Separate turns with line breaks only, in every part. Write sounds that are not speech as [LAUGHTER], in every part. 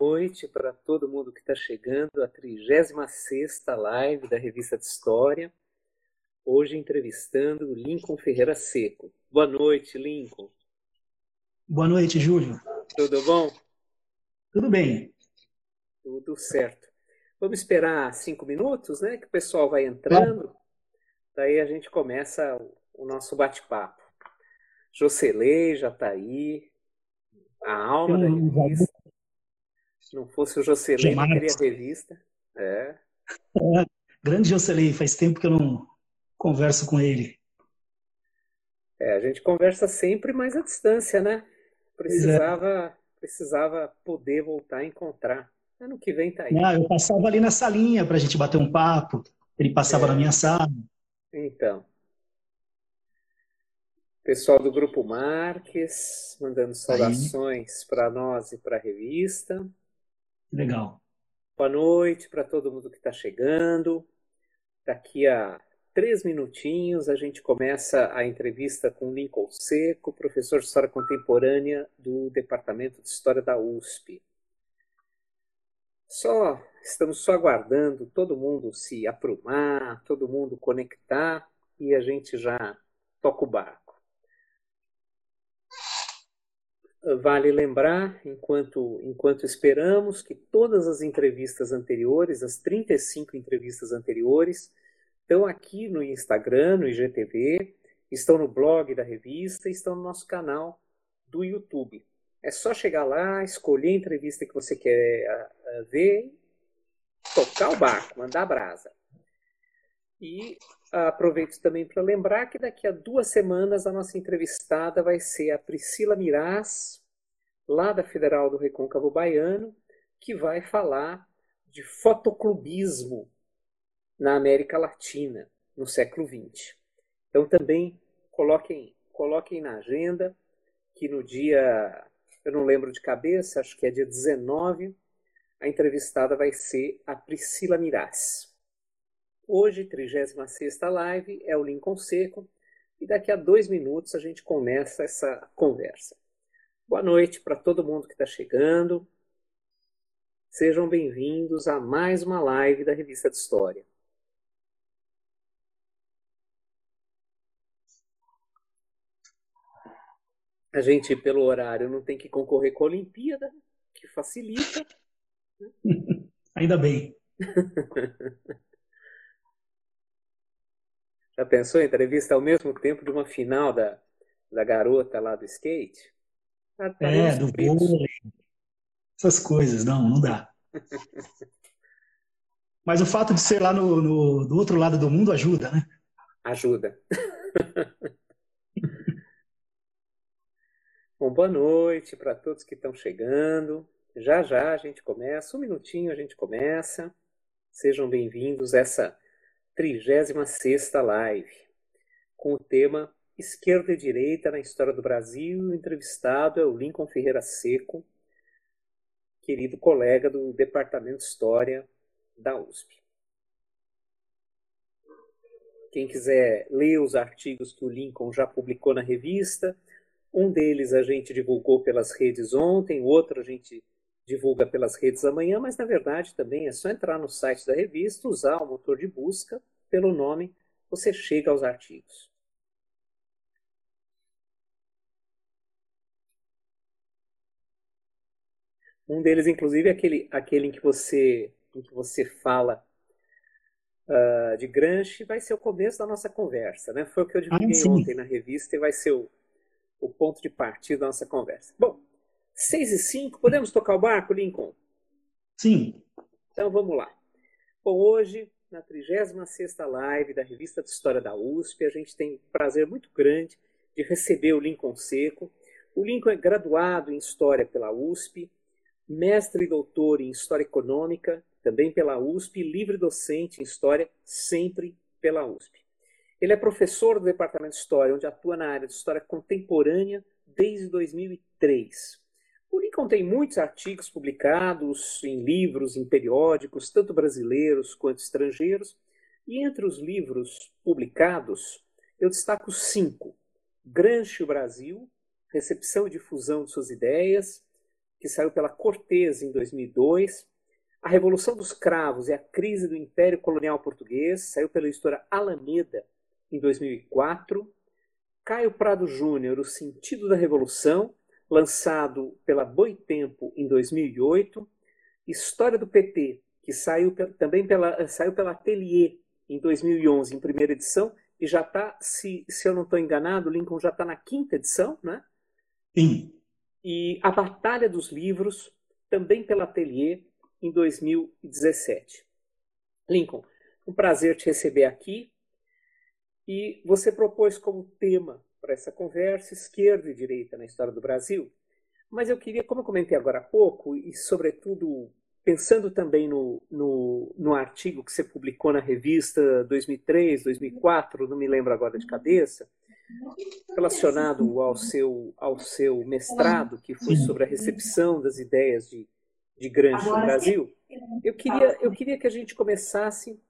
noite para todo mundo que está chegando à 36 live da Revista de História. Hoje entrevistando Lincoln Ferreira Seco. Boa noite, Lincoln.
Boa noite, Júlio.
Tudo bom?
Tudo bem.
Tudo certo. Vamos esperar cinco minutos, né? Que o pessoal vai entrando. Daí a gente começa o nosso bate-papo. Jocelei já está aí. A alma da revista. Se não fosse o Jocelyn, não queria revista. É.
é. [LAUGHS] Grande Jocelyn, faz tempo que eu não converso com ele.
É, a gente conversa sempre, mas à distância, né? Precisava, é. precisava poder voltar a encontrar. Ano que vem tá aí.
Ah, eu passava ali na salinha para a gente bater um papo. Ele passava é. na minha sala.
Então. Pessoal do Grupo Marques, mandando saudações para nós e para a revista.
Legal.
Boa noite para todo mundo que está chegando. Daqui a três minutinhos a gente começa a entrevista com Lincoln Seco, professor de História Contemporânea do Departamento de História da USP. Só estamos só aguardando todo mundo se aprumar, todo mundo conectar e a gente já toca o barco. Vale lembrar, enquanto, enquanto esperamos, que todas as entrevistas anteriores, as 35 entrevistas anteriores, estão aqui no Instagram, no IGTV, estão no blog da revista, estão no nosso canal do YouTube. É só chegar lá, escolher a entrevista que você quer ver, tocar o barco, mandar brasa. E aproveito também para lembrar que daqui a duas semanas a nossa entrevistada vai ser a Priscila Miraz, lá da Federal do Recôncavo Baiano, que vai falar de fotoclubismo na América Latina no século XX. Então também coloquem, coloquem na agenda que no dia, eu não lembro de cabeça, acho que é dia 19, a entrevistada vai ser a Priscila Miraz. Hoje, 36 live, é o Lincoln Seco, e daqui a dois minutos a gente começa essa conversa. Boa noite para todo mundo que está chegando. Sejam bem-vindos a mais uma live da Revista de História. A gente, pelo horário, não tem que concorrer com a Olimpíada, que facilita. [LAUGHS]
Ainda bem. [LAUGHS]
Já pensou em entrevista ao mesmo tempo de uma final da, da garota lá do skate?
Ah, tá é, do vôlei. Essas coisas, não, não dá. [LAUGHS] Mas o fato de ser lá no, no, do outro lado do mundo ajuda, né?
Ajuda. [LAUGHS] Bom, boa noite para todos que estão chegando. Já já a gente começa, um minutinho a gente começa. Sejam bem-vindos a essa 36 live, com o tema Esquerda e Direita na História do Brasil. O entrevistado é o Lincoln Ferreira Seco, querido colega do Departamento de História da USP. Quem quiser ler os artigos que o Lincoln já publicou na revista, um deles a gente divulgou pelas redes ontem, outro a gente divulga pelas redes amanhã, mas na verdade também é só entrar no site da revista, usar o motor de busca, pelo nome, você chega aos artigos. Um deles, inclusive, é aquele, aquele em que você, em que você fala uh, de Gramsci, vai ser o começo da nossa conversa, né? Foi o que eu divulguei ah, ontem na revista e vai ser o, o ponto de partida da nossa conversa. Bom, 6 e 5, podemos tocar o barco, Lincoln?
Sim.
Então vamos lá. Bom, hoje, na 36ª live da Revista de História da USP, a gente tem um prazer muito grande de receber o Lincoln Seco. O Lincoln é graduado em História pela USP, mestre e doutor em História Econômica, também pela USP, livre docente em História, sempre pela USP. Ele é professor do Departamento de História, onde atua na área de História Contemporânea desde 2003. O Lincoln tem muitos artigos publicados em livros, em periódicos, tanto brasileiros quanto estrangeiros, e entre os livros publicados, eu destaco cinco: Granche o Brasil, Recepção e Difusão de Suas Ideias, que saiu pela Cortez em 2002. A Revolução dos Cravos e a Crise do Império Colonial Português, saiu pela editora Alameda em 2004. Caio Prado Júnior, O Sentido da Revolução, lançado pela Boitempo em 2008. História do PT, que saiu também pela, saiu pela Atelier em 2011, em primeira edição, e já está, se, se eu não estou enganado, Lincoln já está na quinta edição, né?
Sim.
E A Batalha dos Livros, também pela Atelier, em 2017. Lincoln, um prazer te receber aqui. E você propôs como tema para essa conversa esquerda e direita na história do Brasil. Mas eu queria, como eu comentei agora há pouco, e sobretudo pensando também no, no, no, artigo que você publicou na revista 2003, 2004, não me lembro agora de cabeça, relacionado ao seu, ao seu mestrado, que foi sobre a recepção das ideias de, de Gramsci no Brasil, eu queria, eu queria que a gente começasse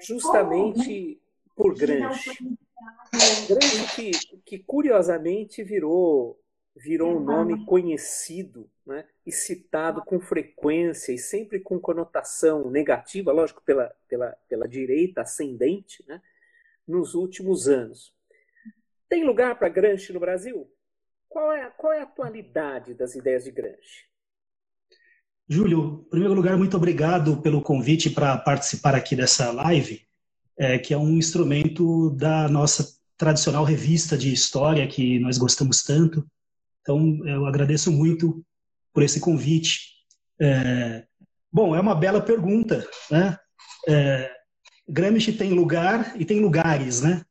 justamente por Gramsci. Gramsci que, que curiosamente virou virou um nome conhecido né, e citado com frequência e sempre com conotação negativa, lógico, pela, pela, pela direita ascendente, né, nos últimos anos. Tem lugar para Gramsci no Brasil? Qual é, qual é a atualidade das ideias de Gramsci?
Júlio, em primeiro lugar, muito obrigado pelo convite para participar aqui dessa live, é, que é um instrumento da nossa tradicional revista de história que nós gostamos tanto. Então, eu agradeço muito por esse convite. É, bom, é uma bela pergunta, né? É, Gramsci tem lugar e tem lugares, né?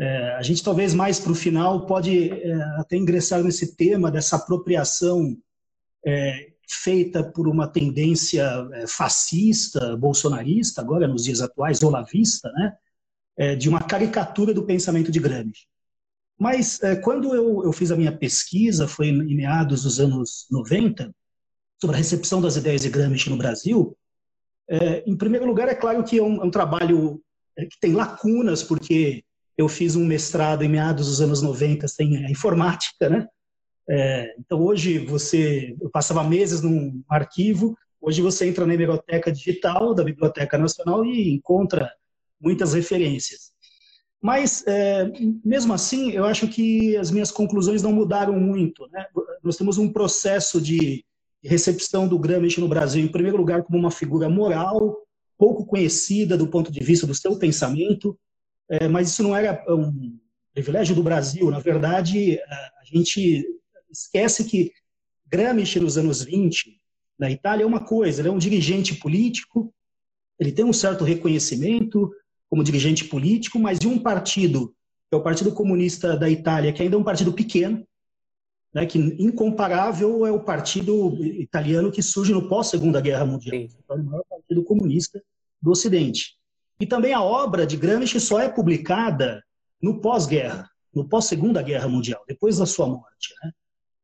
É, a gente talvez mais para o final pode é, até ingressar nesse tema dessa apropriação é, feita por uma tendência é, fascista, bolsonarista, agora nos dias atuais, olavista, né? de uma caricatura do pensamento de Gramsci. Mas é, quando eu, eu, fiz a minha pesquisa, foi em meados dos anos 90, sobre a recepção das ideias de Gramsci no Brasil, é, em primeiro lugar, é claro que é um, é um trabalho é, que tem lacunas, porque eu fiz um mestrado em meados dos anos 90 sem a informática, né? É, então hoje você, eu passava meses num arquivo, hoje você entra na biblioteca digital da Biblioteca Nacional e encontra muitas referências. Mas, é, mesmo assim, eu acho que as minhas conclusões não mudaram muito. Né? Nós temos um processo de recepção do Gramsci no Brasil, em primeiro lugar, como uma figura moral, pouco conhecida do ponto de vista do seu pensamento, é, mas isso não era um privilégio do Brasil. Na verdade, a gente esquece que Gramsci, nos anos 20, na Itália, é uma coisa: ele é um dirigente político, ele tem um certo reconhecimento, como dirigente político, mas de um partido, que é o Partido Comunista da Itália, que ainda é um partido pequeno, né, que incomparável é o partido italiano que surge no pós-Segunda Guerra Mundial, é o maior partido comunista do Ocidente. E também a obra de Gramsci só é publicada no pós-guerra, no pós-Segunda Guerra Mundial, depois da sua morte. Né?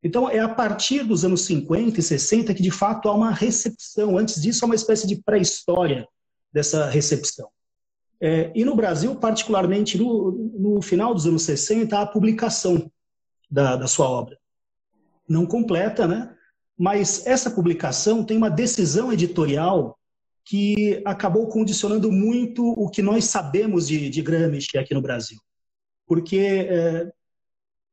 Então, é a partir dos anos 50 e 60 que, de fato, há uma recepção. Antes disso, há uma espécie de pré-história dessa recepção. É, e no Brasil, particularmente no, no, final dos anos 60, a publicação da, da sua obra. Não completa, né? Mas essa publicação tem uma decisão editorial que acabou condicionando muito o que nós sabemos de, de Gramsci aqui no Brasil. Porque, é,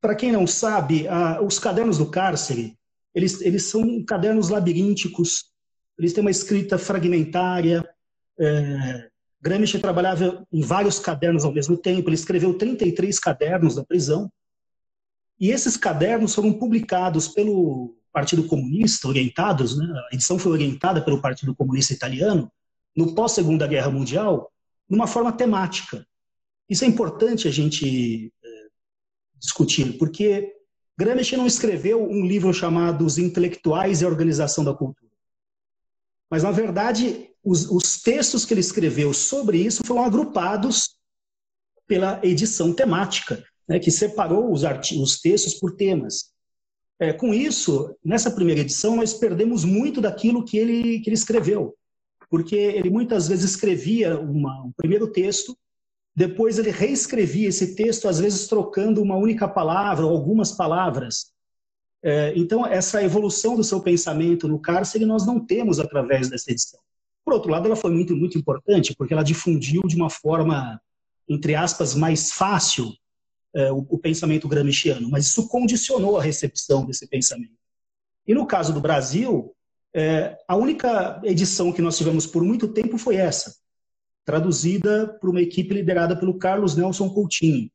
para quem não sabe, os cadernos do cárcere, eles, eles são cadernos labirínticos, eles têm uma escrita fragmentária, é, Gramsci trabalhava em vários cadernos ao mesmo tempo, ele escreveu 33 cadernos da prisão, e esses cadernos foram publicados pelo Partido Comunista, orientados, né? a edição foi orientada pelo Partido Comunista Italiano, no pós-Segunda Guerra Mundial, numa forma temática. Isso é importante a gente discutir, porque Gramsci não escreveu um livro chamado Os Intelectuais e a Organização da Cultura. Mas, na verdade, os, os textos que ele escreveu sobre isso foram agrupados pela edição temática, né, que separou os, os textos por temas. É, com isso, nessa primeira edição, nós perdemos muito daquilo que ele, que ele escreveu, porque ele muitas vezes escrevia uma, um primeiro texto, depois ele reescrevia esse texto, às vezes trocando uma única palavra ou algumas palavras. É, então, essa evolução do seu pensamento no cárcere nós não temos através dessa edição. Por outro lado, ela foi muito, muito importante, porque ela difundiu de uma forma, entre aspas, mais fácil é, o, pensamento gramsciano, mas isso condicionou a recepção desse pensamento. E no caso do Brasil, é, a única edição que nós tivemos por muito tempo foi essa, traduzida por uma equipe liderada pelo Carlos Nelson Coutinho.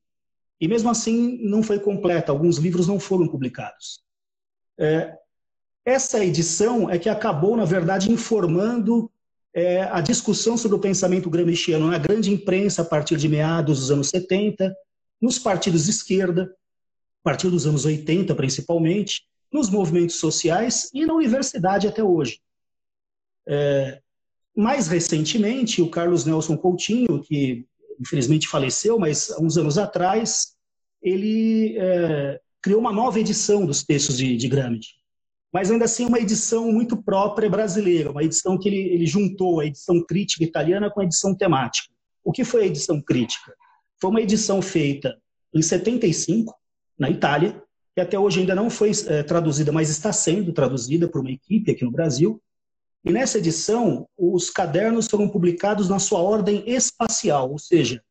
E mesmo assim não foi completa, alguns livros não foram publicados. É, essa edição é que acabou, na verdade, informando é, a discussão sobre o pensamento gramsciano na grande imprensa a partir de meados dos anos 70, nos partidos de esquerda, a partir dos anos 80 principalmente, nos movimentos sociais e na universidade até hoje. É, mais recentemente, o Carlos Nelson Coutinho, que infelizmente faleceu, mas há uns anos atrás, ele é, criou uma nova edição dos textos de, de Gramsci. Mas ainda assim uma edição muito própria brasileira, uma edição que ele, ele juntou a edição crítica italiana com a edição temática. O que foi a edição crítica? Foi uma edição feita em 75, na Itália, que até hoje ainda não foi é, traduzida, mas está sendo traduzida por uma equipe aqui no Brasil. E nessa edição, os cadernos foram publicados na sua ordem espacial, ou seja,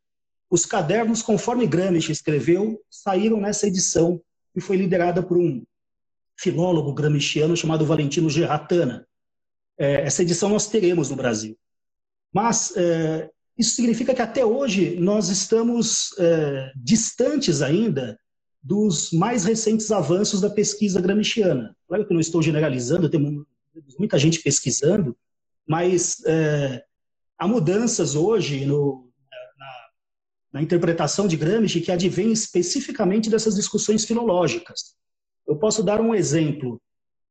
os cadernos, conforme Gramsci escreveu, saíram nessa edição e foi liderada por um filólogo gramsciano chamado Valentino Gerratana. É, essa edição nós teremos no Brasil. Mas é, isso significa que até hoje nós estamos é, distantes ainda dos mais recentes avanços da pesquisa gramsciana. Claro que não estou generalizando, tem muita gente pesquisando, mas é, há mudanças hoje no, na, na, interpretação de Gramsci que advém especificamente dessas discussões filológicas. Eu posso dar um exemplo,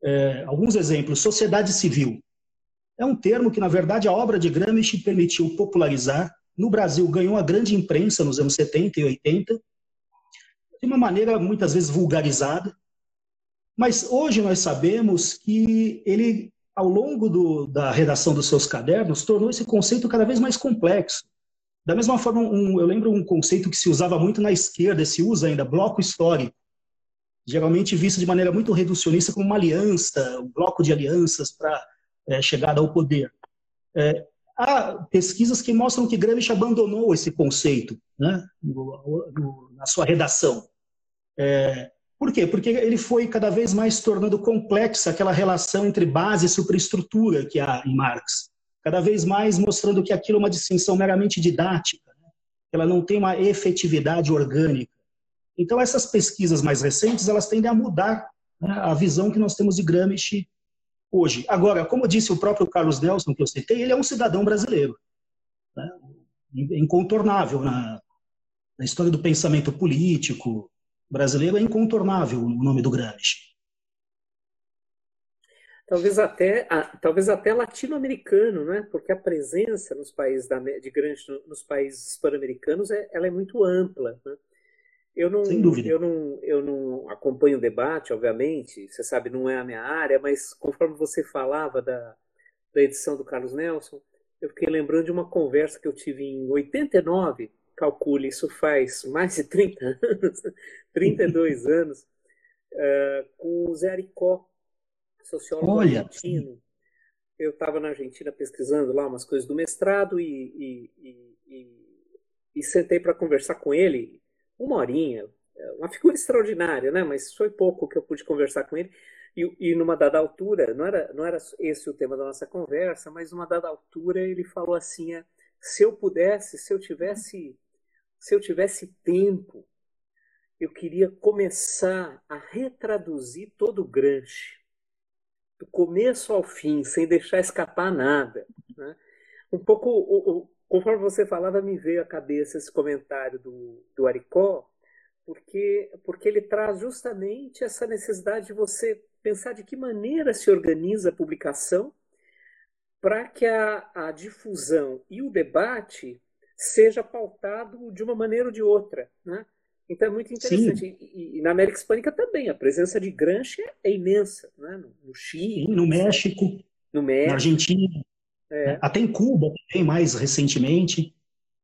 é, alguns exemplos. Sociedade civil. É um termo que, na verdade, a obra de Gramsci permitiu popularizar. No Brasil, ganhou a grande imprensa nos anos 70 e 80, de uma maneira muitas vezes vulgarizada. Mas hoje nós sabemos que ele, ao longo do, da redação dos seus cadernos, tornou esse conceito cada vez mais complexo. Da mesma forma, um, eu lembro um conceito que se usava muito na esquerda, se usa ainda, bloco histórico. Geralmente visto de maneira muito reducionista como uma aliança, um bloco de alianças para é, chegada ao poder. É, há pesquisas que mostram que Gramsci abandonou esse conceito né, no, no, na sua redação. É, por quê? Porque ele foi cada vez mais tornando complexa aquela relação entre base e superestrutura que há em Marx. Cada vez mais mostrando que aquilo é uma distinção meramente didática, né? ela não tem uma efetividade orgânica. Então, essas pesquisas mais recentes, elas tendem a mudar né, a visão que nós temos de Gramsci hoje. Agora, como disse o próprio Carlos Nelson, que eu citei, ele é um cidadão brasileiro. Né? Incontornável na, na história do pensamento político, brasileiro é incontornável o nome do Gramsci.
Talvez até, talvez até latino-americano, né? Porque a presença nos países da, de Gramsci nos países pan-americanos é, ela é muito ampla. Né? Eu não,
Sem dúvida.
Eu não, eu não acompanho o debate, obviamente. Você sabe, não é a minha área, mas conforme você falava da, da edição do Carlos Nelson, eu fiquei lembrando de uma conversa que eu tive em 89 calcule, isso faz mais de 30 [LAUGHS] anos, 32 [LAUGHS] anos, uh, com o Zé Aricó, sociólogo Olha. argentino. Eu estava na Argentina pesquisando lá umas coisas do mestrado e, e, e, e, e sentei para conversar com ele uma horinha. Uma figura extraordinária, né? mas foi pouco que eu pude conversar com ele. E, e numa dada altura, não era, não era esse o tema da nossa conversa, mas numa dada altura ele falou assim: se eu pudesse, se eu tivesse se eu tivesse tempo, eu queria começar a retraduzir todo o Gramsci, do começo ao fim, sem deixar escapar nada. Né? Um pouco, o, o, conforme você falava, me veio à cabeça esse comentário do, do Aricó, porque, porque ele traz justamente essa necessidade de você pensar de que maneira se organiza a publicação para que a, a difusão e o debate seja pautado de uma maneira ou de outra. Né? Então é muito interessante. E, e, na América Hispânica também, a presença de Gramsci é imensa. Né? No, Chile.
Sim, no México.
No México.
Na Argentina. É. Né? Até em Cuba também, mais recentemente.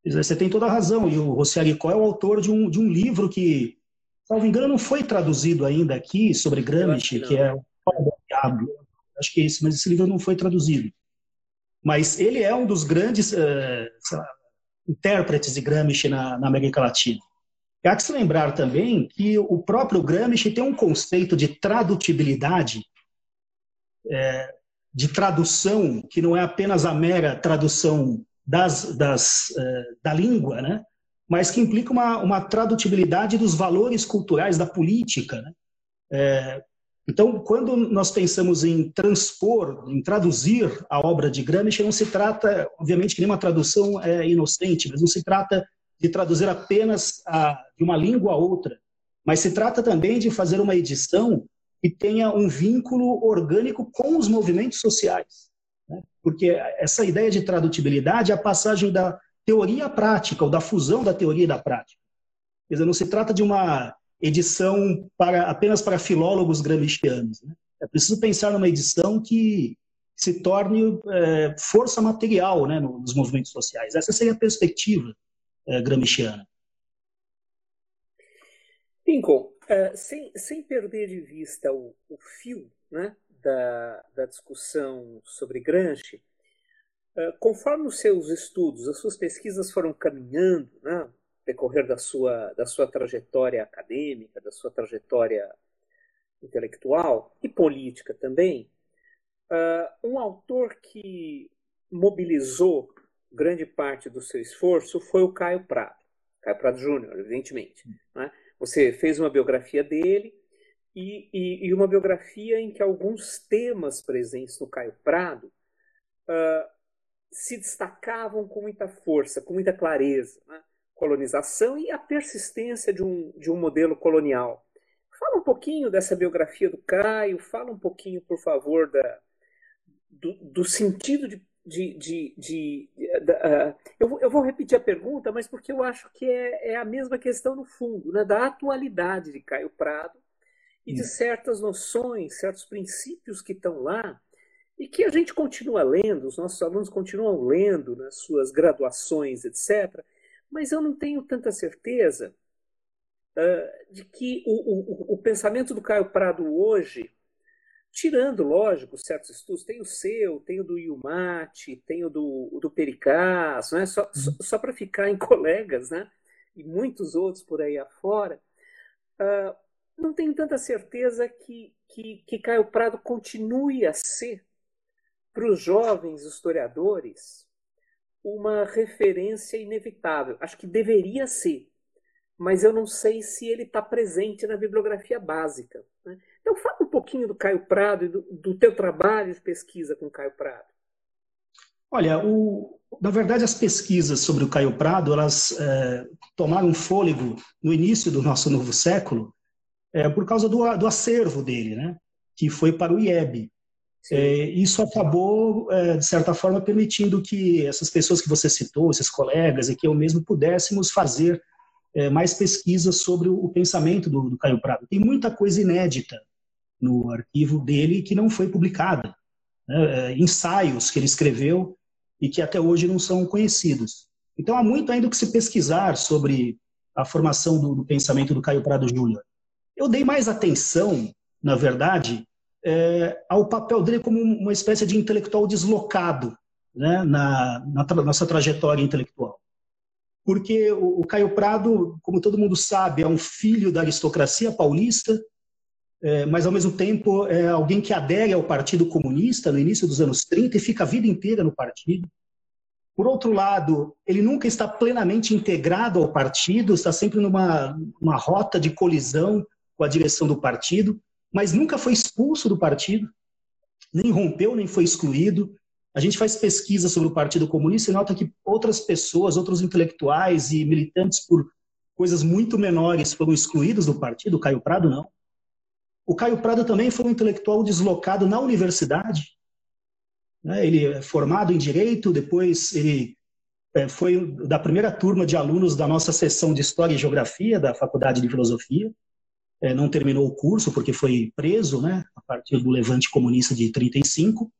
Você tem toda a razão. E o José Aricó é o autor de um, de um livro que salvo engano, não foi traduzido ainda aqui sobre Gramsci, que, que, é o Diabo. Acho que é esse, mas esse livro não foi traduzido. Mas ele é um dos grandes uh, intérpretes de Gramsci na, na América Latina. E há que se lembrar também que o próprio Gramsci tem um conceito de tradutibilidade, é, de tradução, que não é apenas a mera tradução das, das, é, da língua, né? mas que implica uma, uma tradutibilidade dos valores culturais da política. Né? É, então, quando nós pensamos em transpor, em traduzir a obra de Gramsci, não se trata, obviamente, que nenhuma tradução é inocente, mas não se trata de traduzir apenas a, de uma língua a outra, mas se trata também de fazer uma edição que tenha um vínculo orgânico com os movimentos sociais. Né? Porque essa ideia de tradutibilidade é a passagem da teoria à prática, ou da fusão da teoria e da prática. Quer dizer, não se trata de uma edição para, apenas para filólogos gramscianos. Né? É preciso pensar numa edição que se torne é, força material né, nos movimentos sociais. Essa seria a perspectiva é, gramsciana.
Uh, sem, sem perder de vista o, o fio né, da, da discussão sobre Gramsci, uh, conforme os seus estudos, as suas pesquisas foram caminhando, né, decorrer da sua, da sua trajetória acadêmica, da sua trajetória intelectual e política também, uh, um autor que mobilizou grande parte do seu esforço foi o Caio Prado, Caio Prado Júnior, evidentemente. Né? Você fez uma biografia dele e, e, e, uma biografia em que alguns temas presentes no Caio Prado uh, se destacavam com muita força, com muita clareza. Né? Colonização e a persistência de um, de um modelo colonial. Fala um pouquinho dessa biografia do Caio, fala um pouquinho, por favor, da, do, do sentido de de. de, de, de uh, eu, eu, vou repetir a pergunta, mas porque eu acho que é, é, a mesma questão no fundo, né, da atualidade de Caio Prado e de certas noções, certos princípios que estão lá e que a gente continua lendo, os nossos alunos continuam lendo nas suas graduações, etc. Mas eu não tenho tanta certeza uh, de que o, o, o pensamento do Caio Prado hoje Tirando, lógico, certos estudos, tem o seu, tem o do Iumate, tem o do, do Pericas, né? só, só, só para ficar em [LAUGHS] colegas, né? e muitos outros por aí afora, uh, não tenho tanta certeza que, que, que Caio Prado continue a ser, para os jovens historiadores, uma referência inevitável. Acho que deveria ser, mas eu não sei se ele está presente na bibliografia básica. Né? Então, fala um pouquinho do Caio Prado e do, do teu trabalho de pesquisa com o Caio Prado.
Olha, o, na verdade, as pesquisas sobre o Caio Prado, elas é, tomaram fôlego no início do nosso novo século é, por causa do, do, acervo dele, né? que foi para o IEB. É, isso acabou, é, de certa forma, permitindo que essas pessoas que você citou, esses colegas, e que eu mesmo pudéssemos fazer é, mais pesquisas sobre o, o pensamento do, do Caio Prado. Tem muita coisa inédita no arquivo dele que não foi publicada. Né? É, ensaios que ele escreveu e que até hoje não são conhecidos. Então há muito ainda que se pesquisar sobre a formação do, do pensamento do Caio Prado Júnior. Eu dei mais atenção, na verdade, é, ao papel dele como uma espécie de intelectual deslocado né, na, na tra nossa trajetória intelectual. Porque o, o Caio Prado, como todo mundo sabe, é um filho da aristocracia paulista, é, mas ao mesmo tempo é alguém que adere ao Partido Comunista no início dos anos 30 e fica a vida inteira no partido. Por outro lado, ele nunca está plenamente integrado ao partido, está sempre numa uma rota de colisão com a direção do partido, mas nunca foi expulso do partido, nem rompeu, nem foi excluído. A gente faz pesquisa sobre o Partido Comunista e nota que outras pessoas, outros intelectuais e militantes por coisas muito menores foram excluídos do partido, o Caio Prado não. O Caio Prado também foi um intelectual deslocado na universidade. Né? Ele é formado em Direito, depois ele é, foi da primeira turma de alunos da nossa seção de História e Geografia da Faculdade de Filosofia. É, não terminou o curso porque foi preso né, a partir do levante comunista de 35.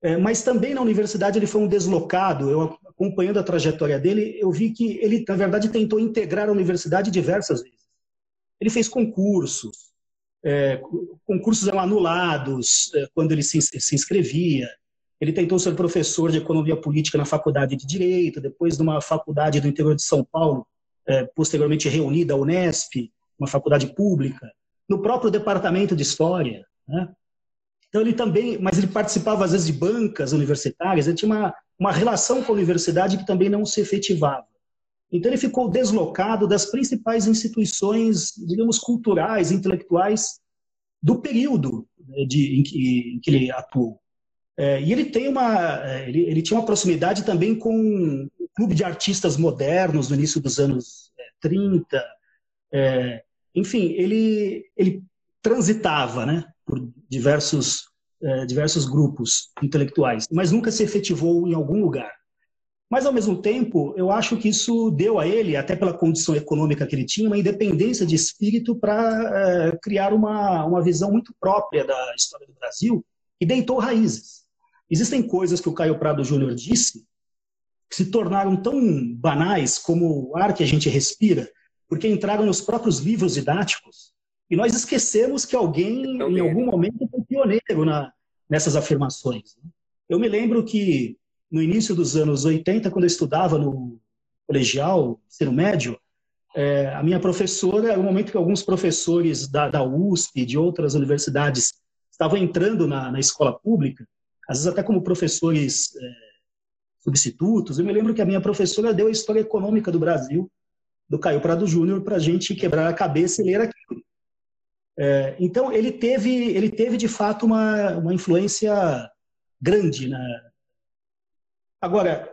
É, mas também na universidade ele foi um deslocado. Eu acompanhando a trajetória dele, eu vi que ele, na verdade, tentou integrar a universidade diversas vezes. Ele fez concursos, é, concursos eram anulados é, quando ele se, se inscrevia. Ele tentou ser professor de economia política na faculdade de direito, depois numa faculdade do interior de São Paulo, é, posteriormente reunida, a Unesp, uma faculdade pública, no próprio departamento de história. Né? Então ele também, mas ele participava às vezes de bancas universitárias, ele tinha uma, uma relação com a universidade que também não se efetivava. Então ele ficou deslocado das principais instituições, digamos, culturais, intelectuais do período né, de, em, que, em que ele atuou. É, e ele tem uma, é, ele, ele, tinha uma proximidade também com o clube de artistas modernos no início dos anos é, 30. É, enfim, ele, ele transitava, né, por diversos, é, diversos grupos intelectuais, mas nunca se efetivou em algum lugar. Mas, ao mesmo tempo, eu acho que isso deu a ele, até pela condição econômica que ele tinha, uma independência de espírito para é, criar uma, uma visão muito própria da história do Brasil e deitou raízes. Existem coisas que o Caio Prado Júnior disse que se tornaram tão banais como o ar que a gente respira, porque entraram nos próprios livros didáticos, e nós esquecemos que alguém, em algum momento, foi pioneiro na, nessas afirmações. Né? Eu me lembro que, no início dos anos 80, quando eu estudava no colegial, ensino médio, é, a minha professora, era um momento que alguns professores da, da USP e de outras universidades estavam entrando na, na escola pública, às vezes até como professores é, substitutos. Eu me lembro que a minha professora deu a história econômica do Brasil, do Caio Prado Júnior, para a gente quebrar a cabeça e ler aquilo. É, então, ele teve, ele teve, de fato, uma, uma influência grande. Né? Agora,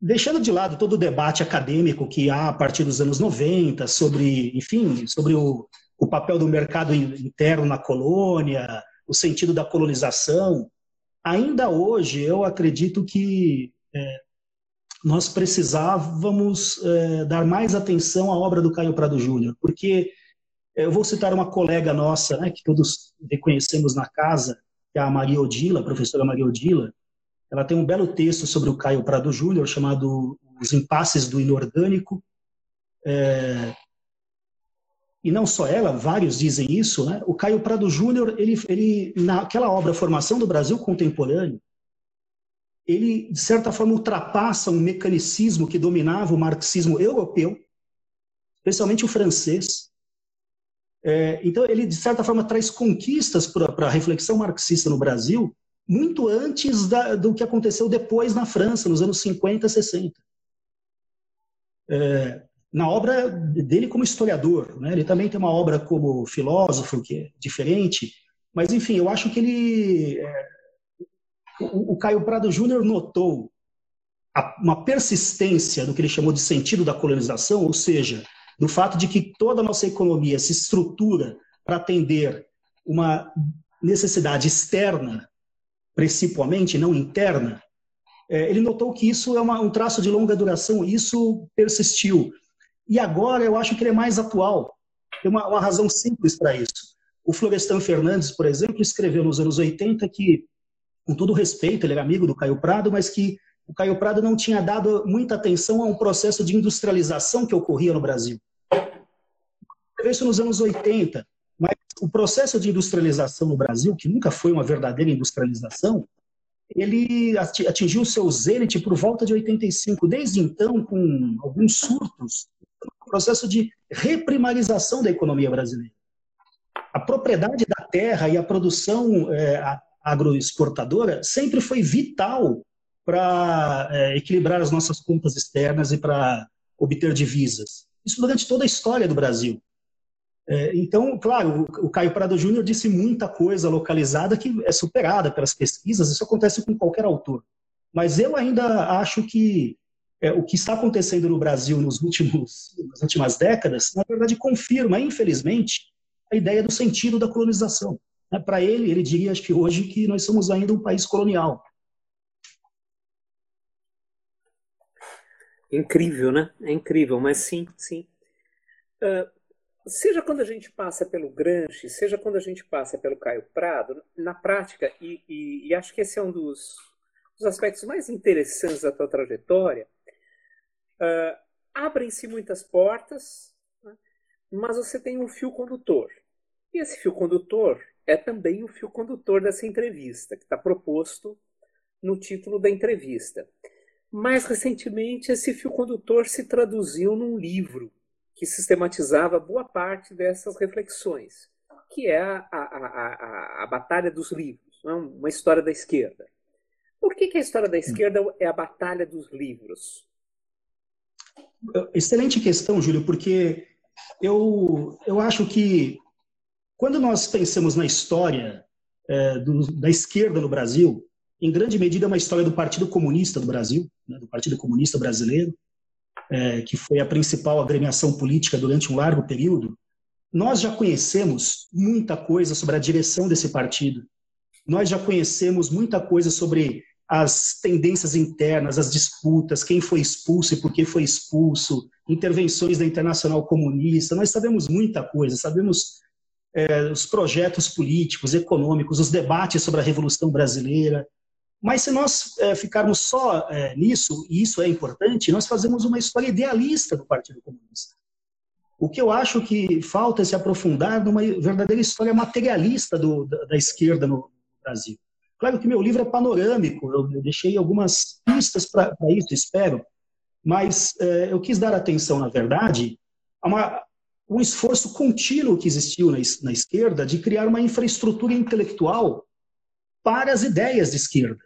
deixando de lado todo o debate acadêmico que há a partir dos anos 90 sobre, enfim, sobre o, o papel do mercado interno na colônia, o sentido da colonização, ainda hoje eu acredito que é, nós precisávamos é, dar mais atenção à obra do Caio Prado Júnior, porque é, eu vou citar uma colega nossa, né, que todos reconhecemos na casa, que é a Maria Odila, a professora Maria Odila. Ela tem um belo texto sobre o Caio Prado Júnior chamado Os Impasses do Inorgânico. É, e não só ela, vários dizem isso, né? O Caio Prado Júnior, ele, ele, naquela obra Formação do Brasil Contemporâneo, ele, de certa forma, ultrapassa um mecanicismo que dominava o marxismo europeu, especialmente o francês. É, então, ele, de certa forma, traz conquistas para a reflexão marxista no Brasil, muito antes da, do que aconteceu depois na França, nos anos 50, 60. É, na obra dele como historiador. Né? Ele também tem uma obra como filósofo, que é diferente, mas, enfim, eu acho que ele. É, o, o, Caio Prado Júnior notou a, uma persistência do que ele chamou de sentido da colonização, ou seja, do fato de que toda a nossa economia se estrutura para atender uma necessidade externa, principalmente, não interna. É, ele notou que isso é uma, um traço de longa duração, isso persistiu. E agora eu acho que ele é mais atual. Tem uma, uma razão simples para isso. O Florestan Fernandes, por exemplo, escreveu nos anos 80 que, com todo respeito, ele era amigo do Caio Prado, mas que o Caio Prado não tinha dado muita atenção a um processo de industrialização que ocorria no Brasil. Isso nos anos 80, mas o processo de industrialização no Brasil, que nunca foi uma verdadeira industrialização, ele atingiu seu zênite por volta de 85. Desde então, com alguns surtos, processo de reprimarização da economia brasileira. A propriedade da terra e a produção é, agroexportadora sempre foi vital para é, equilibrar as nossas contas externas e para obter divisas. Isso durante toda a história do Brasil. É, então, claro, o, Caio Prado Júnior disse muita coisa localizada que é superada pelas pesquisas, isso acontece com qualquer autor. Mas eu ainda acho que é, o que está acontecendo no Brasil nos últimos, nas últimas décadas, na verdade, confirma, infelizmente, a ideia do sentido da colonização. Né? Para ele, ele diria, acho que hoje, que nós somos ainda um país colonial.
Incrível, né? É incrível, mas sim, sim. Uh, seja quando a gente passa pelo Granche, seja quando a gente passa pelo Caio Prado, na prática, e, e, e acho que esse é um dos, dos aspectos mais interessantes da tua trajetória, Uh, Abrem-se muitas portas, né? mas você tem um fio condutor. E esse fio condutor é também o fio condutor dessa entrevista, que está proposto no título da entrevista. Mais recentemente, esse fio condutor se traduziu num livro que sistematizava boa parte dessas reflexões, que é a, a, a, a Batalha dos Livros, é? uma história da esquerda. Por que, que a história da esquerda é a batalha dos livros?
Excelente questão, Júlio, porque eu, eu acho que quando nós pensamos na história é, do, da esquerda no Brasil, em grande medida é uma história do Partido Comunista do Brasil, né, do Partido Comunista Brasileiro, é, que foi a principal agremiação política durante um largo período, nós já conhecemos muita coisa sobre a direção desse partido. Nós já conhecemos muita coisa sobre as tendências internas, as disputas, quem foi expulso e por que foi expulso, intervenções da Internacional Comunista. Nós sabemos muita coisa, sabemos é, os projetos políticos, econômicos, os debates sobre a Revolução Brasileira. Mas se nós é, ficarmos só é, nisso, e isso é importante, nós fazemos uma história idealista do Partido Comunista. O que eu acho que falta é se aprofundar numa verdadeira história materialista do, da, da esquerda no Brasil. Claro que meu livro é panorâmico, eu, eu deixei algumas pistas para isso, espero, mas é, eu quis dar atenção, na verdade, a uma, um esforço contínuo que existiu na, na esquerda de criar uma infraestrutura intelectual para as ideias de esquerda.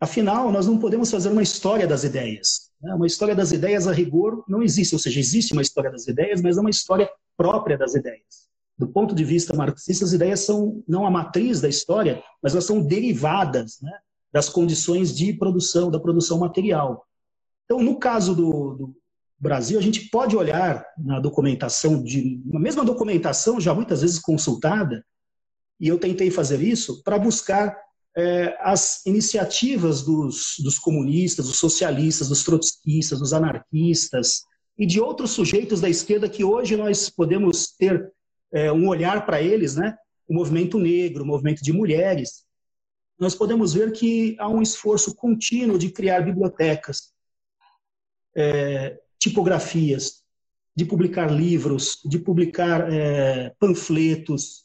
Afinal, nós não podemos fazer uma história das ideias. Né? Uma história das ideias, a rigor, não existe. Ou seja, existe uma história das ideias, mas não uma história própria das ideias do ponto de vista marxista, as ideias são não a matriz da história, mas elas são derivadas né, das condições de produção, da produção material. Então, no caso do, do Brasil, a gente pode olhar na documentação, de, na mesma documentação, já muitas vezes consultada, e eu tentei fazer isso, para buscar é, as iniciativas dos, dos comunistas, dos socialistas, dos trotskistas, dos anarquistas e de outros sujeitos da esquerda que hoje nós podemos ter é, um olhar para eles, né? o movimento negro, o movimento de mulheres, nós podemos ver que há um esforço contínuo de criar bibliotecas, é, tipografias, de publicar livros, de publicar é, panfletos,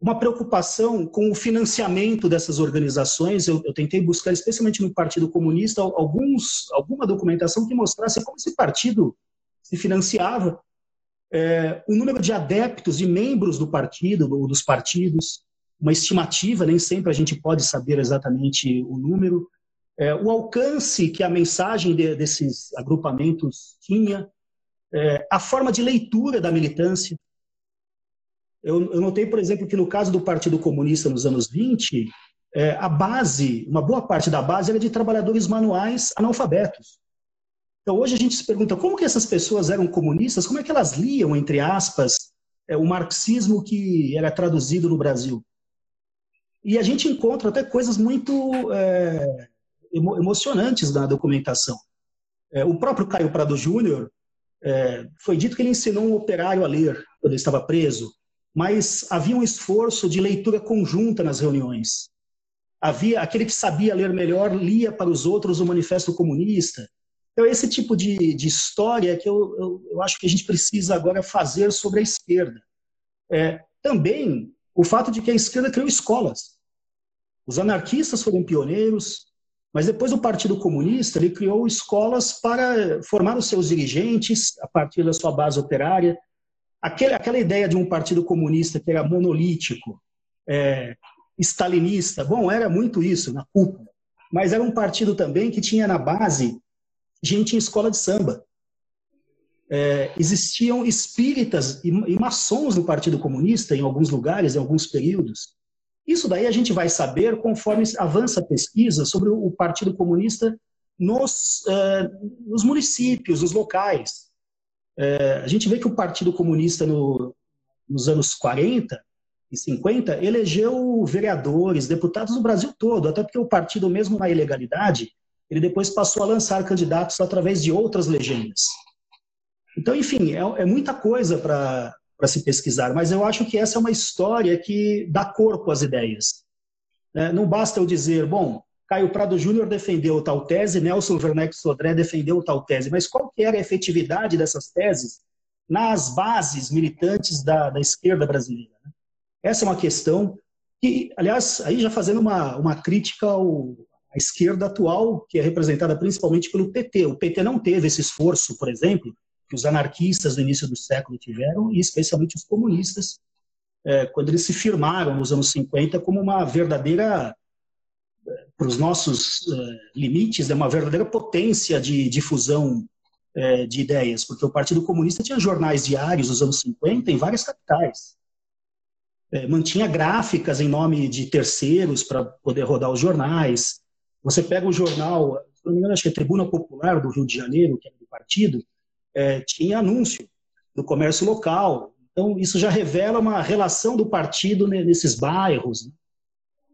uma preocupação com o financiamento dessas organizações. Eu, eu, tentei buscar, especialmente no Partido Comunista, alguns, alguma documentação que mostrasse como esse partido se financiava é, o número de adeptos, de membros do partido, ou dos partidos, uma estimativa, nem sempre a gente pode saber exatamente o número, é, o alcance que a mensagem de, desses agrupamentos tinha, é, a forma de leitura da militância. Eu, eu, notei, por exemplo, que no caso do Partido Comunista nos anos 20, é, a base, uma boa parte da base era de trabalhadores manuais analfabetos. Então, hoje a gente se pergunta como que essas pessoas eram comunistas, como é que elas liam, entre aspas, é, o marxismo que era traduzido no Brasil. E a gente encontra até coisas muito é, emo emocionantes na documentação. É, o próprio Caio Prado Júnior, é, foi dito que ele ensinou um operário a ler quando ele estava preso, mas havia um esforço de leitura conjunta nas reuniões. Havia aquele que sabia ler melhor lia para os outros o Manifesto Comunista. Então, esse tipo de, de história que eu, eu, eu, acho que a gente precisa agora fazer sobre a esquerda. É, também o fato de que a esquerda criou escolas. Os anarquistas foram pioneiros, mas depois o Partido Comunista ele criou escolas para formar os seus dirigentes a partir da sua base operária. Aquela ideia de um Partido Comunista que era monolítico, é, bom, era muito isso na cúpula, mas era um partido também que tinha na base gente em escola de samba. É, existiam espíritas e, e maçons no Partido Comunista em alguns lugares, em alguns períodos. Isso daí a gente vai saber conforme avança a pesquisa sobre o Partido Comunista nos, é, nos municípios, nos locais. É, a gente vê que o Partido Comunista no, nos anos 40 e 50 elegeu vereadores, deputados do Brasil todo, até porque o partido, mesmo na ilegalidade, ele depois passou a lançar candidatos através de outras legendas. Então, enfim, é, é muita coisa para se pesquisar, mas eu acho que essa é uma história que dá corpo às ideias. É, não basta eu dizer, bom, Caio Prado Júnior defendeu tal tese, Nelson Werneck Sodré defendeu tal tese, mas qual que era a efetividade dessas teses nas bases militantes da, da esquerda brasileira. Né? Essa é uma questão que, aliás, aí já fazendo uma, uma crítica ao, à esquerda atual, que é representada principalmente pelo PT. O PT não teve esse esforço, por exemplo, que os anarquistas do início do século tiveram, e especialmente os comunistas, é, quando eles se firmaram nos anos 50 como uma verdadeira, é, para os nossos é, limites, é uma verdadeira potência de difusão é, de ideias, porque o Partido Comunista tinha jornais diários nos anos 50 em várias capitais. É, mantinha gráficas em nome de terceiros para poder rodar os jornais. Você pega o jornal, acho que é Tribuna Popular do Rio de Janeiro, que era do partido, é, tinha anúncio do comércio local. Então, isso já revela uma relação do partido nesses bairros. Né?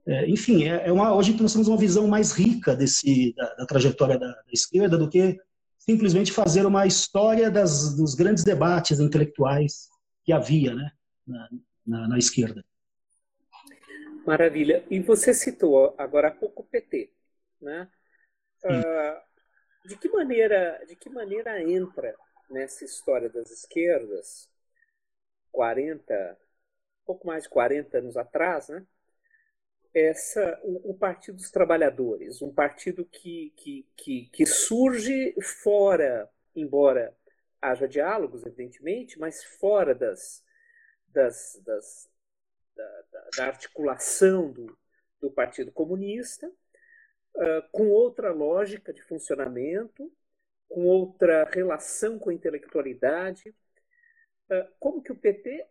É, enfim, é, é, uma, hoje nós temos uma visão mais rica desse, da, da trajetória da, da, esquerda do que simplesmente fazer uma história das, dos grandes debates intelectuais que havia né, na, na, na esquerda.
Maravilha. E você citou agora há pouco o PT. Né? Uh, de, que maneira, de que maneira entra nessa história das esquerdas, 40, pouco mais de 40 anos atrás, né? Essa, o, o Partido dos Trabalhadores, um partido que, que, que, que surge fora, embora haja diálogos, evidentemente, mas fora das, das, das da, da, articulação do, do Partido Comunista, uh, com outra lógica de funcionamento, com outra relação com a intelectualidade. Ah, como que o PT,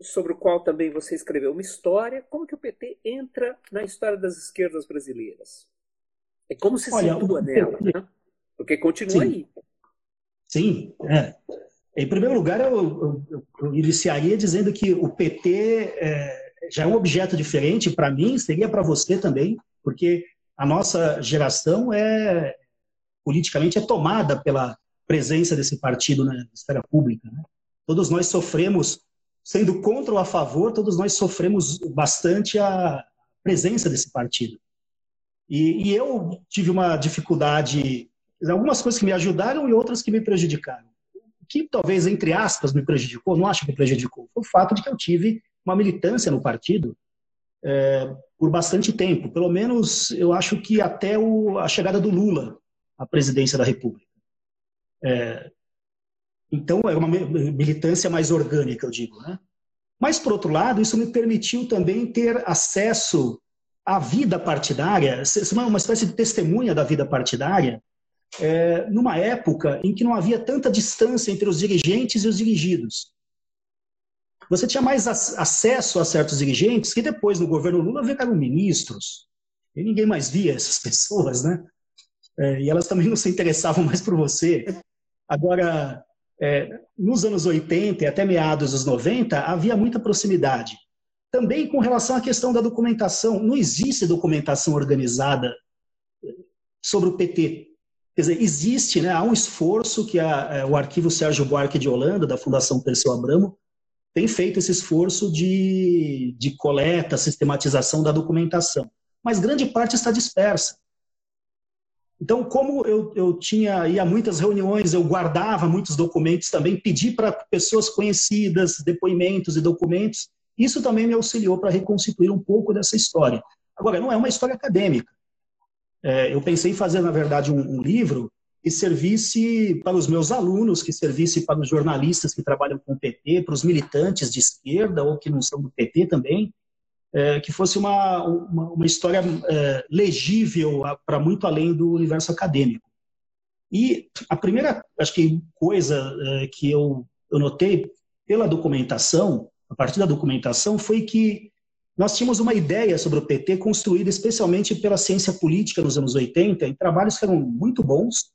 sobre o qual também você escreveu uma história, como que o PT entra na história das esquerdas brasileiras? É como se Olha, situa nela, né? Porque continua Sim. aí.
Sim, é. Em primeiro lugar, eu, eu, eu, iniciaria dizendo que o PT é, já é um objeto diferente para mim, seria para você também, porque a nossa geração é, politicamente é tomada pela presença desse partido na esfera pública. Né? Todos nós sofremos, sendo contra ou a favor, todos nós sofremos bastante a presença desse partido. E, e eu tive uma dificuldade, algumas coisas que me ajudaram e outras que me prejudicaram. O que talvez, entre aspas, me prejudicou, não acho que me prejudicou, foi o fato de que eu tive uma militância no partido é, por bastante tempo. Pelo menos eu acho que até o, a chegada do Lula a presidência da República. É, então, é uma militância mais orgânica, eu digo. Né? Mas, por outro lado, isso me permitiu também ter acesso à vida partidária, uma espécie de testemunha da vida partidária, é, numa época em que não havia tanta distância entre os dirigentes e os dirigidos. Você tinha mais acesso a certos dirigentes que depois, no governo Lula, viraram ministros. E ninguém mais via essas [LAUGHS] pessoas, né? É, e elas também não se interessavam mais por você. Agora, é, nos anos 80 e até meados dos 90, havia muita proximidade. Também com relação à questão da documentação, não existe documentação organizada sobre o PT. Quer dizer, existe, né, há um esforço que a, é, o arquivo Sérgio Buarque de Holanda, da Fundação Perseu Abramo, tem feito esse esforço de, de coleta, sistematização da documentação. Mas grande parte está dispersa. Então, como eu, eu tinha ia muitas reuniões, eu guardava muitos documentos também, pedi para pessoas conhecidas depoimentos e documentos. Isso também me auxiliou para reconstituir um pouco dessa história. Agora, não é uma história acadêmica. É, eu pensei em fazer, na verdade, um, um livro que servisse para os meus alunos, que servisse para os jornalistas que trabalham com o PT, para os militantes de esquerda ou que não são do PT também, é, que fosse uma, uma, uma história é, legível para muito além do universo acadêmico. E a primeira, acho que coisa é, que eu, eu notei pela documentação, a partir da documentação, foi que nós tínhamos uma ideia sobre o PT construída especialmente pela ciência política nos anos 80, em trabalhos que eram muito bons,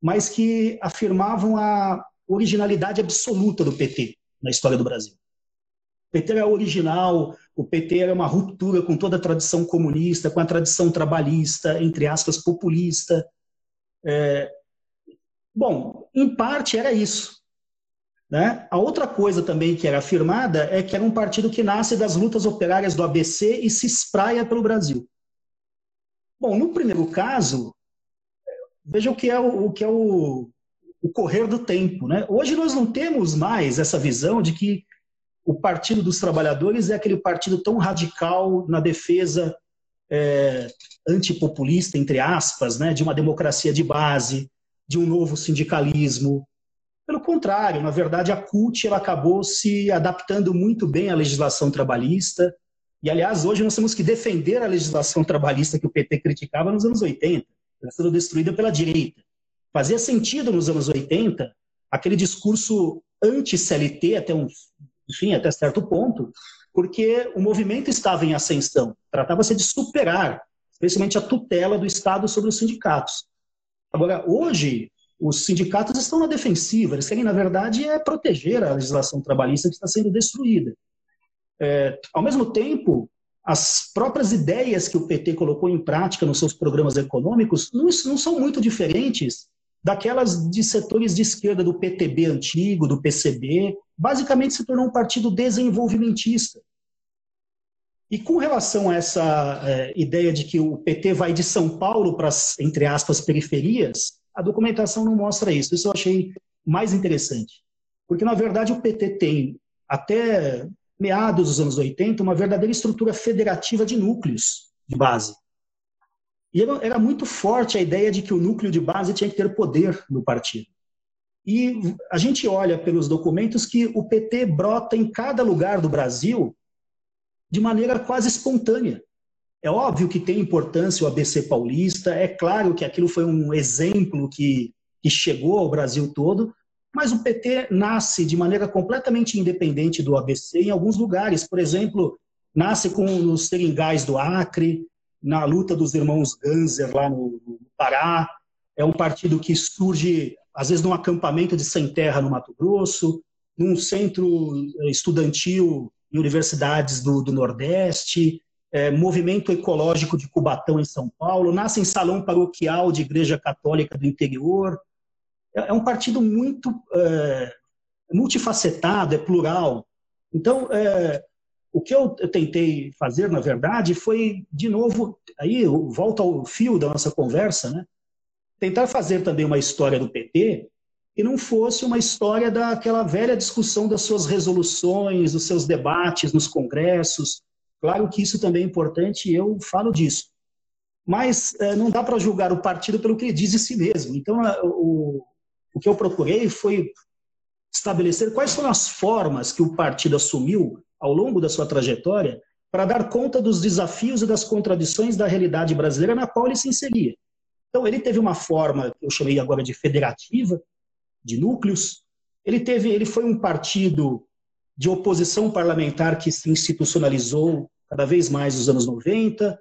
mas que afirmavam a originalidade absoluta do PT na história do Brasil. O PT era original, o PT era uma ruptura com toda a tradição comunista, com a tradição trabalhista, entre aspas, populista. É... Bom, em parte era isso. Né? A outra coisa também que era afirmada é que era um partido que nasce das lutas operárias do ABC e se espraia pelo Brasil. Bom, no primeiro caso, veja o que é o, o que é o, o correr do tempo. Né? Hoje nós não temos mais essa visão de que o Partido dos Trabalhadores é aquele partido tão radical na defesa é, antipopulista, entre aspas, né, de uma democracia de base, de um novo sindicalismo. Pelo contrário, na verdade, a CUT ela acabou se adaptando muito bem à legislação trabalhista. E, aliás, hoje nós temos que defender a legislação trabalhista que o PT criticava nos anos 80, sendo destruída pela direita. Fazia sentido nos anos 80 aquele discurso anti-CLT até um, enfim, até certo ponto, porque o movimento estava em ascensão. Tratava-se de superar, especialmente a tutela do Estado sobre os sindicatos. Agora, hoje, os sindicatos estão na defensiva, eles querem, na verdade, é proteger a legislação trabalhista que está sendo destruída. É, ao mesmo tempo, as próprias ideias que o PT colocou em prática nos seus programas econômicos não, não são muito diferentes daquelas de setores de esquerda do PTB antigo, do PCB, basicamente se tornou um partido desenvolvimentista. E com relação a essa é, ideia de que o PT vai de São Paulo para as, entre aspas, periferias, a documentação não mostra isso. Isso eu achei mais interessante. Porque, na verdade, o PT tem, até meados dos anos 80, uma verdadeira estrutura federativa de núcleos de base. E era muito forte a ideia de que o núcleo de base tinha que ter poder no partido. E a gente olha pelos documentos que o PT brota em cada lugar do Brasil de maneira quase espontânea. É óbvio que tem importância o ABC paulista, é claro que aquilo foi um exemplo que, que chegou ao Brasil todo, mas o PT nasce de maneira completamente independente do ABC em alguns lugares. Por exemplo, nasce com os seringais do Acre, na luta dos irmãos Ganser lá no, no Pará. É um partido que surge, às vezes, num acampamento de sem terra no Mato Grosso, num centro estudantil em universidades do, do Nordeste, é, movimento ecológico de Cubatão em São Paulo, nasce em salão paroquial de igreja católica do interior. É, é um partido muito é, multifacetado, é plural. Então, é, o que eu, tentei fazer, na verdade, foi, de novo, aí volta ao fio da nossa conversa, né? tentar fazer também uma história do PT que não fosse uma história daquela velha discussão das suas resoluções, dos seus debates nos congressos. Claro que isso também é importante e eu falo disso. Mas é, não dá para julgar o partido pelo que ele diz de si mesmo. Então, o, o que eu procurei foi estabelecer quais foram as formas que o partido assumiu ao longo da sua trajetória para dar conta dos desafios e das contradições da realidade brasileira na qual ele se inseria. Então, ele teve uma forma que eu chamei agora de federativa, de núcleos. Ele teve, ele foi um partido de oposição parlamentar que se institucionalizou cada vez mais nos anos 90.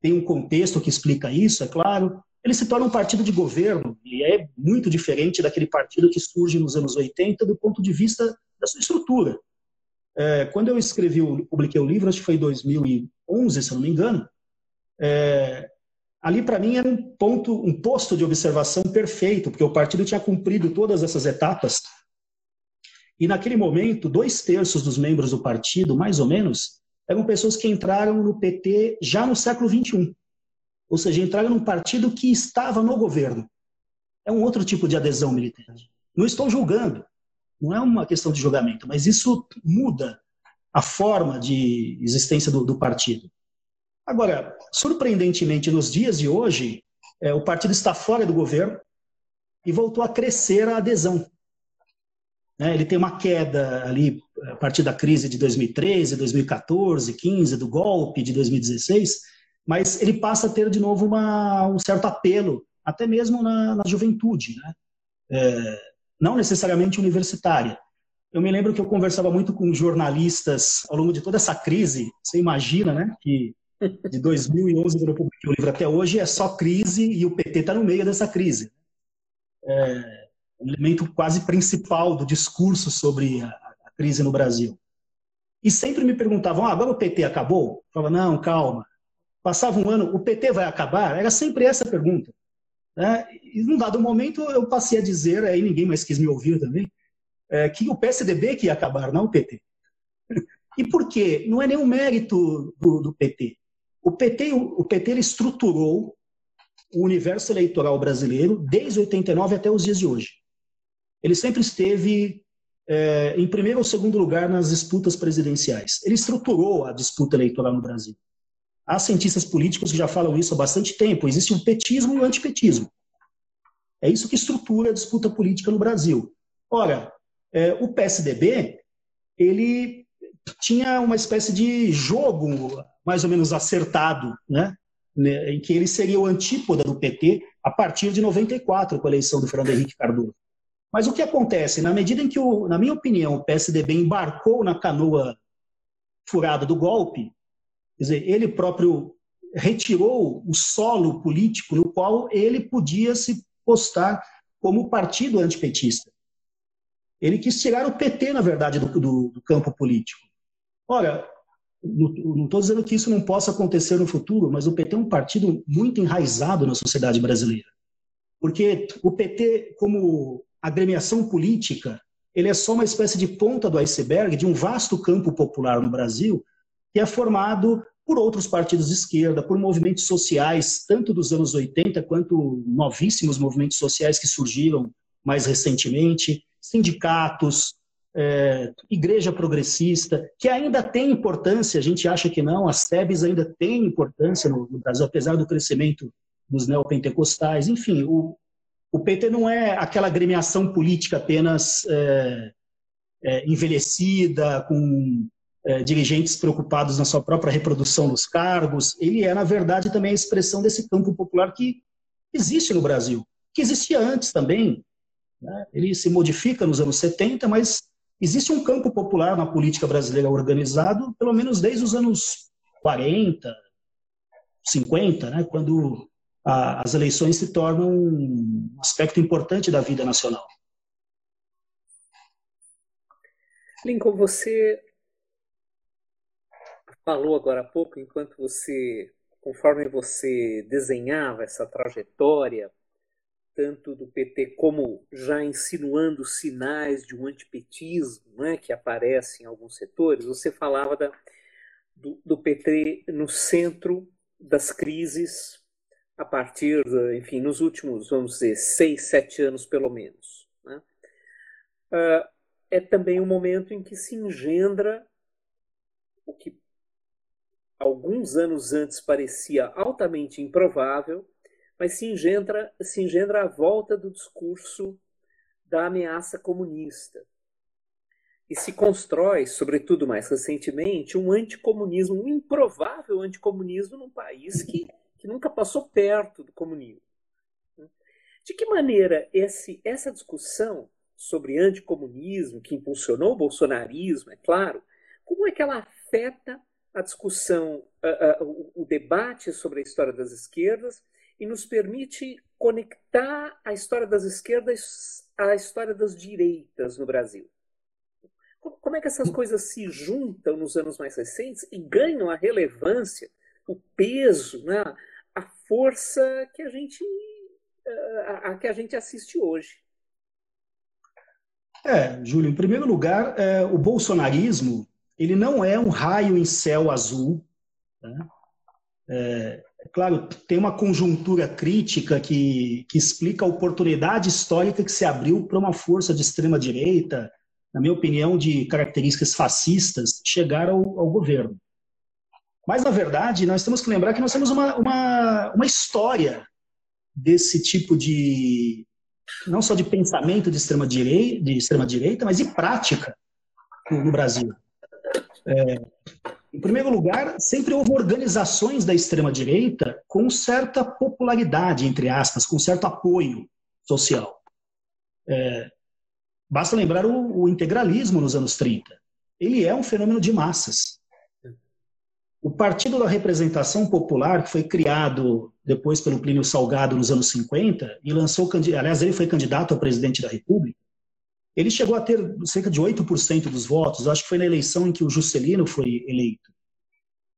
Tem um contexto que explica isso, é claro. Ele se torna um partido de governo e é muito diferente daquele partido que surge nos anos 80 do ponto de vista da sua estrutura. É, quando eu escrevi, publiquei o livro, acho que foi em 2011, se não me engano, é, ali para mim era um ponto, um posto de observação perfeito, porque o partido tinha cumprido todas essas etapas. E naquele momento, dois terços dos membros do partido, mais ou menos, eram pessoas que entraram no PT já no século XXI. Ou seja, entraram num partido que estava no governo. É um outro tipo de adesão militante. Não estou julgando, não é uma questão de julgamento, mas isso muda a forma de existência do, do partido. Agora, surpreendentemente, nos dias de hoje, é, o partido está fora do governo e voltou a crescer a adesão. É, ele tem uma queda ali a partir da crise de 2013, 2014, 15, do golpe de 2016, mas ele passa a ter de novo uma, um certo apelo, até mesmo na, na juventude, né? É, não necessariamente universitária. Eu me lembro que eu conversava muito com jornalistas ao longo de toda essa crise. Você imagina, né, que de [LAUGHS] 2011, quando eu publiquei o livro até hoje, é só crise e o PT está no meio dessa crise. É um elemento quase principal do discurso sobre a, a crise no Brasil. E sempre me perguntavam, ah, agora o PT acabou? Eu falava, não, calma. Passava um ano, o PT vai acabar? Era sempre essa a pergunta. Né? E num dado momento eu passei a dizer, aí ninguém mais quis me ouvir também, é, que o PSDB que ia acabar, não o PT. E por quê? Não é nenhum mérito do, do PT. O PT, o PT ele estruturou o universo eleitoral brasileiro desde 89 até os dias de hoje. ele sempre esteve é, em primeiro ou segundo lugar nas disputas presidenciais. Ele estruturou a disputa eleitoral no Brasil. Há cientistas políticos que já falam isso há bastante tempo. Existe o petismo e o antipetismo. É isso que estrutura a disputa política no Brasil. Ora, é, o PSDB, ele tinha uma espécie de jogo mais ou menos acertado, né? né? em que ele seria o antípoda do PT a partir de 94, com a eleição do Fernando Henrique Cardoso. Mas o que acontece? Na medida em que, o, na minha opinião, o PSDB embarcou na canoa furada do golpe, quer dizer, ele próprio retirou o solo político no qual ele podia se postar como partido antipetista. Ele quis tirar o PT, na verdade, do, do, do campo político. Ora, não estou dizendo que isso não possa acontecer no futuro, mas o PT é um partido muito enraizado na sociedade brasileira. Porque o PT, como agremiação política, ele é só uma espécie de ponta do iceberg de um vasto campo popular no Brasil, que é formado por outros partidos de esquerda, por movimentos sociais, tanto dos anos 80 quanto novíssimos movimentos sociais que surgiram mais recentemente, sindicatos, é, igreja progressista, que ainda tem importância, a gente acha que não, as TEBs ainda têm importância no, no Brasil, apesar do crescimento dos neopentecostais, enfim, o, o PT não é aquela agremiação política apenas é, é, envelhecida, com é, dirigentes preocupados na sua própria reprodução dos cargos. Ele é, na verdade, também a expressão desse campo popular que existe no Brasil, que existia antes também. Né? Ele se modifica nos anos 70, mas existe um campo popular na política brasileira organizado, pelo menos desde os anos 40, 50, né? quando a, as eleições se tornam um aspecto importante da vida nacional.
Lincoln, você falou agora há pouco, enquanto você, conforme você desenhava essa trajetória, tanto do PT como já insinuando sinais de um antipetismo né, que aparece em alguns setores, você falava da, do, do PT no centro das crises a partir, enfim, nos últimos, vamos dizer, seis, sete anos pelo menos. Né? Uh, é também um momento em que se engendra o que alguns anos antes parecia altamente improvável, mas se engendra, se engendra a volta do discurso da ameaça comunista. E se constrói, sobretudo mais recentemente, um anticomunismo, um improvável anticomunismo num país que que nunca passou perto do comunismo. De que maneira esse, essa discussão sobre anticomunismo, que impulsionou o bolsonarismo, é claro, como é que ela afeta a discussão, o, o debate sobre a história das esquerdas e nos permite conectar a história das esquerdas à história das direitas no Brasil? Como é que essas coisas se juntam nos anos mais recentes e ganham a relevância, o peso, né, a força que a gente a, a que a gente assiste hoje.
É, Júlio, em primeiro lugar, é, o bolsonarismo ele não é um raio em céu azul. Né? É, é, claro, tem uma conjuntura crítica que, que explica a oportunidade histórica que se abriu para uma força de extrema direita, na minha opinião, de características fascistas, chegar ao, ao governo. Mas, na verdade, nós temos que lembrar que nós temos uma, uma, uma história desse tipo de, não só de pensamento de extrema-direita, de extrema -direita, mas de prática no Brasil. É, em primeiro lugar, sempre houve organizações da extrema-direita com certa popularidade, entre aspas, com certo apoio social. É, basta lembrar o, o integralismo nos anos 30. Ele é um fenômeno de massas. O Partido da Representação Popular, que foi criado depois pelo Plínio Salgado nos anos 50, e lançou, aliás, ele foi candidato a presidente da República, ele chegou a ter cerca de 8% dos votos, acho que foi na eleição em que o Juscelino foi eleito.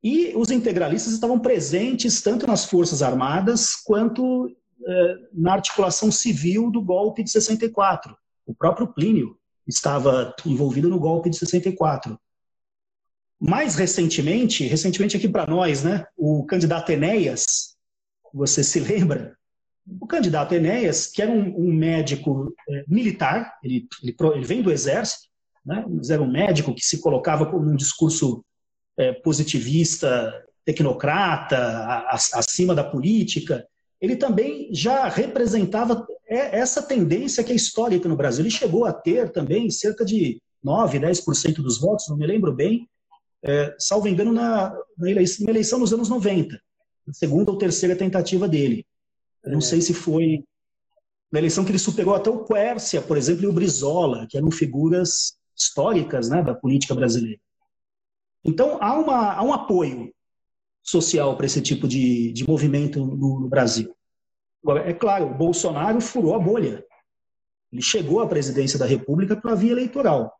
E os integralistas estavam presentes tanto nas Forças Armadas quanto eh, na articulação civil do golpe de 64. O próprio Plínio estava envolvido no golpe de 64. Mais recentemente, recentemente aqui para nós, né, o candidato Enéas, você se lembra? O candidato Enéas, que era um, um médico é, militar, ele, ele, ele, vem do exército, né? mas era um médico que se colocava com um discurso é, positivista, tecnocrata, a, a, acima da política, ele também já representava é, essa tendência que é histórica no Brasil. Ele chegou a ter também cerca de 9, 10% dos votos, não me lembro bem, é, salvo engano, na, na, eleição, na, eleição, nos anos 90, na segunda ou terceira tentativa dele. Eu não é. sei se foi na eleição que ele superou até o Quércia, por exemplo, e o Brizola, que eram figuras históricas né, da política brasileira. Então, há, uma, há um apoio social para esse tipo de, de movimento no, no Brasil. Agora, é claro, o Bolsonaro furou a bolha. Ele chegou à presidência da República pela via eleitoral.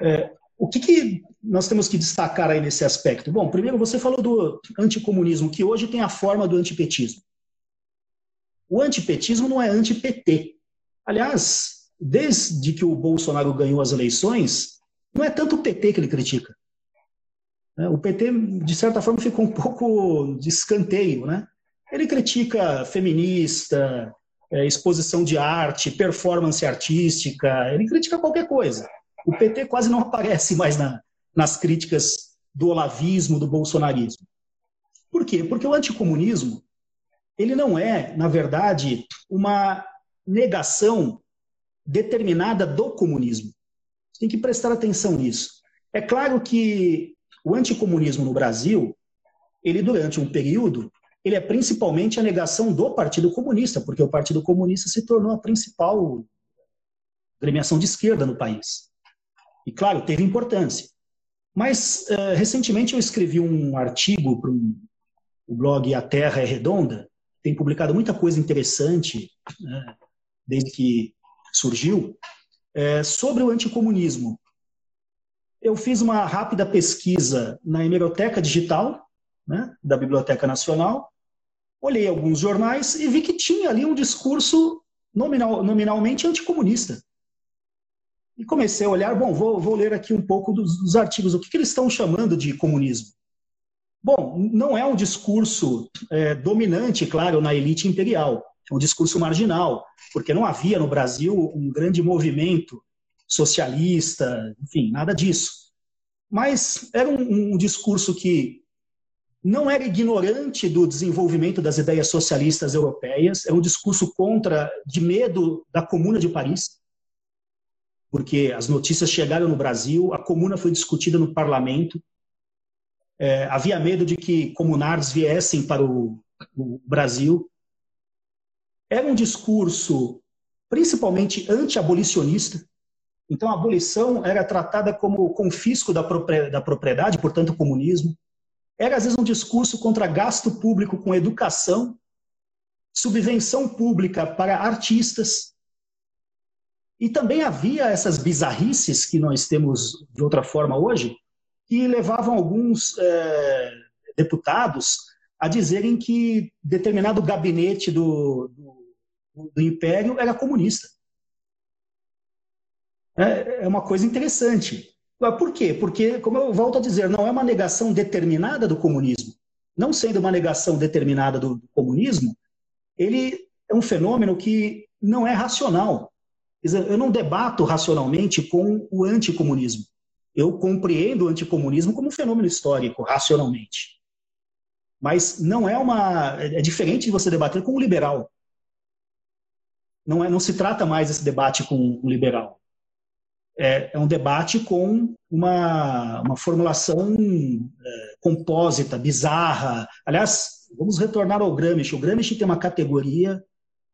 É, o que, que, nós temos que destacar aí nesse aspecto? Bom, primeiro você falou do anticomunismo, que hoje tem a forma do antipetismo. O antipetismo não é anti-PT. Aliás, desde que o Bolsonaro ganhou as eleições, não é tanto o PT que ele critica. É, o PT, de certa forma, ficou um [LAUGHS] pouco de escanteio. Né? Ele critica feminista, é, exposição de arte, performance artística, ele critica qualquer coisa. O PT quase não [LAUGHS] aparece mais na, nas críticas do olavismo, do bolsonarismo. Por quê? Porque o anticomunismo ele não é, na verdade, uma negação determinada do comunismo. Tem que prestar atenção nisso. É claro que o anticomunismo no Brasil, ele durante um período, ele é principalmente a negação do Partido Comunista, porque o Partido Comunista se tornou a principal agremiação de esquerda no país. E, claro, teve importância. Mas, uh, recentemente, eu escrevi um artigo para um, o blog A Terra é Redonda, tem publicado muita coisa interessante né, desde que surgiu, é, sobre o anticomunismo. Eu fiz uma rápida pesquisa na hemeroteca digital né, da Biblioteca Nacional, olhei alguns jornais e vi que tinha ali um discurso nominal, nominalmente anticomunista. E comecei a olhar, bom, vou, vou ler aqui um pouco dos, dos artigos, o que, que eles estão chamando de comunismo. Bom, não é um discurso é, dominante, claro, na elite imperial, é um discurso marginal, porque não havia no Brasil um grande movimento socialista, enfim, nada disso. Mas era um, um discurso que não era ignorante do desenvolvimento das ideias socialistas europeias, é um discurso contra, de medo da Comuna de Paris, porque as notícias chegaram no Brasil, a comuna foi discutida no parlamento, é, havia medo de que comunards viessem para o, o Brasil. Era um discurso principalmente anti-abolicionista. Então, a abolição era tratada como confisco da propriedade, portanto, comunismo. Era, às vezes, um discurso contra gasto público com educação, subvenção pública para artistas, e também havia essas bizarrices que nós temos de outra forma hoje, que levavam alguns é, deputados a dizerem que determinado gabinete do, do, do Império era comunista. É, é uma coisa interessante. Por quê? Porque, como eu volto a dizer, não é uma negação determinada do comunismo. Não sendo uma negação determinada do, do comunismo, ele é um fenômeno que não é racional. Eu não debato racionalmente com o anticomunismo. Eu compreendo o anticomunismo como um fenômeno histórico, racionalmente. Mas não é uma. É diferente de você debater com um liberal. Não, é, não se trata mais esse debate com um liberal. É, é um debate com uma, uma formulação é, compósita, bizarra. Aliás, vamos retornar ao Gramsci. O Gramsci tem uma categoria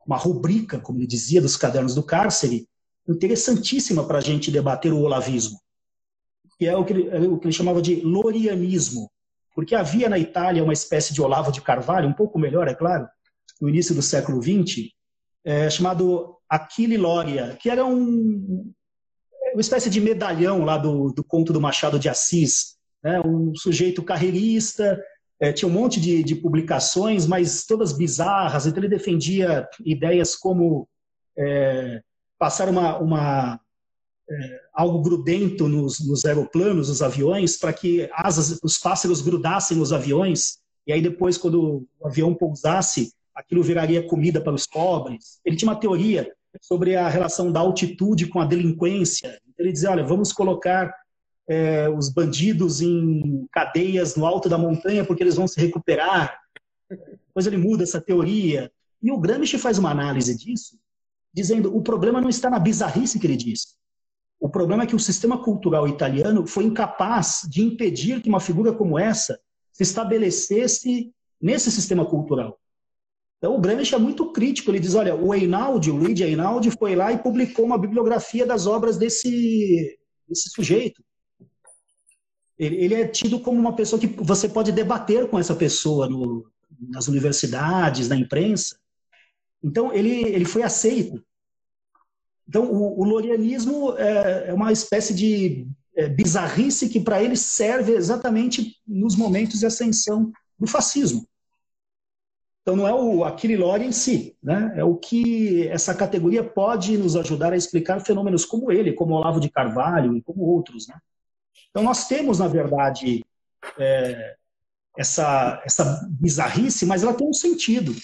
uma rubrica, como ele dizia, dos cadernos do cárcere, interessantíssima para a gente debater o olavismo, que é o que, ele, é o que ele chamava de lorianismo, porque havia na Itália uma espécie de Olavo de Carvalho, um pouco melhor, é claro, no início do século XX, é, chamado Aquile Loria, que era um, uma espécie de medalhão lá do, do conto do Machado de Assis, né? um sujeito carreirista, é, tinha um monte de, de, publicações, mas todas bizarras. Então ele defendia ideias como é, passar uma, uma é, algo grudento nos, nos, aeroplanos, nos aviões, para que asas, os pássaros grudassem nos aviões. E aí depois, quando o avião pousasse, aquilo viraria comida para os pobres. Ele tinha uma teoria sobre a relação da altitude com a delinquência. Ele dizia, olha, vamos colocar é, os bandidos em cadeias no alto da montanha porque eles vão se recuperar. Depois ele muda essa teoria. E o Gramsci faz uma análise disso, dizendo o problema não está na bizarrice que ele diz. O problema é que o sistema cultural italiano foi incapaz de impedir que uma figura como essa se estabelecesse nesse sistema cultural. Então, o Gramsci é muito crítico. Ele diz: olha, o Einaudi, o Luigi Einaudi, foi lá e publicou uma bibliografia das obras desse, desse sujeito. Ele, ele, é tido como uma pessoa que você pode debater com essa pessoa no, nas universidades, na imprensa. Então, ele, ele foi aceito. Então, o, o lorianismo é, é uma espécie de é, bizarrice que, para ele, serve exatamente nos momentos de ascensão do fascismo. Então, não é o Achille Lori em si, né? é o que essa categoria pode nos ajudar a explicar fenômenos como ele, como Olavo de Carvalho e como outros. Né? Então, nós temos, na verdade, é, essa, essa bizarrice, mas ela tem um sentido.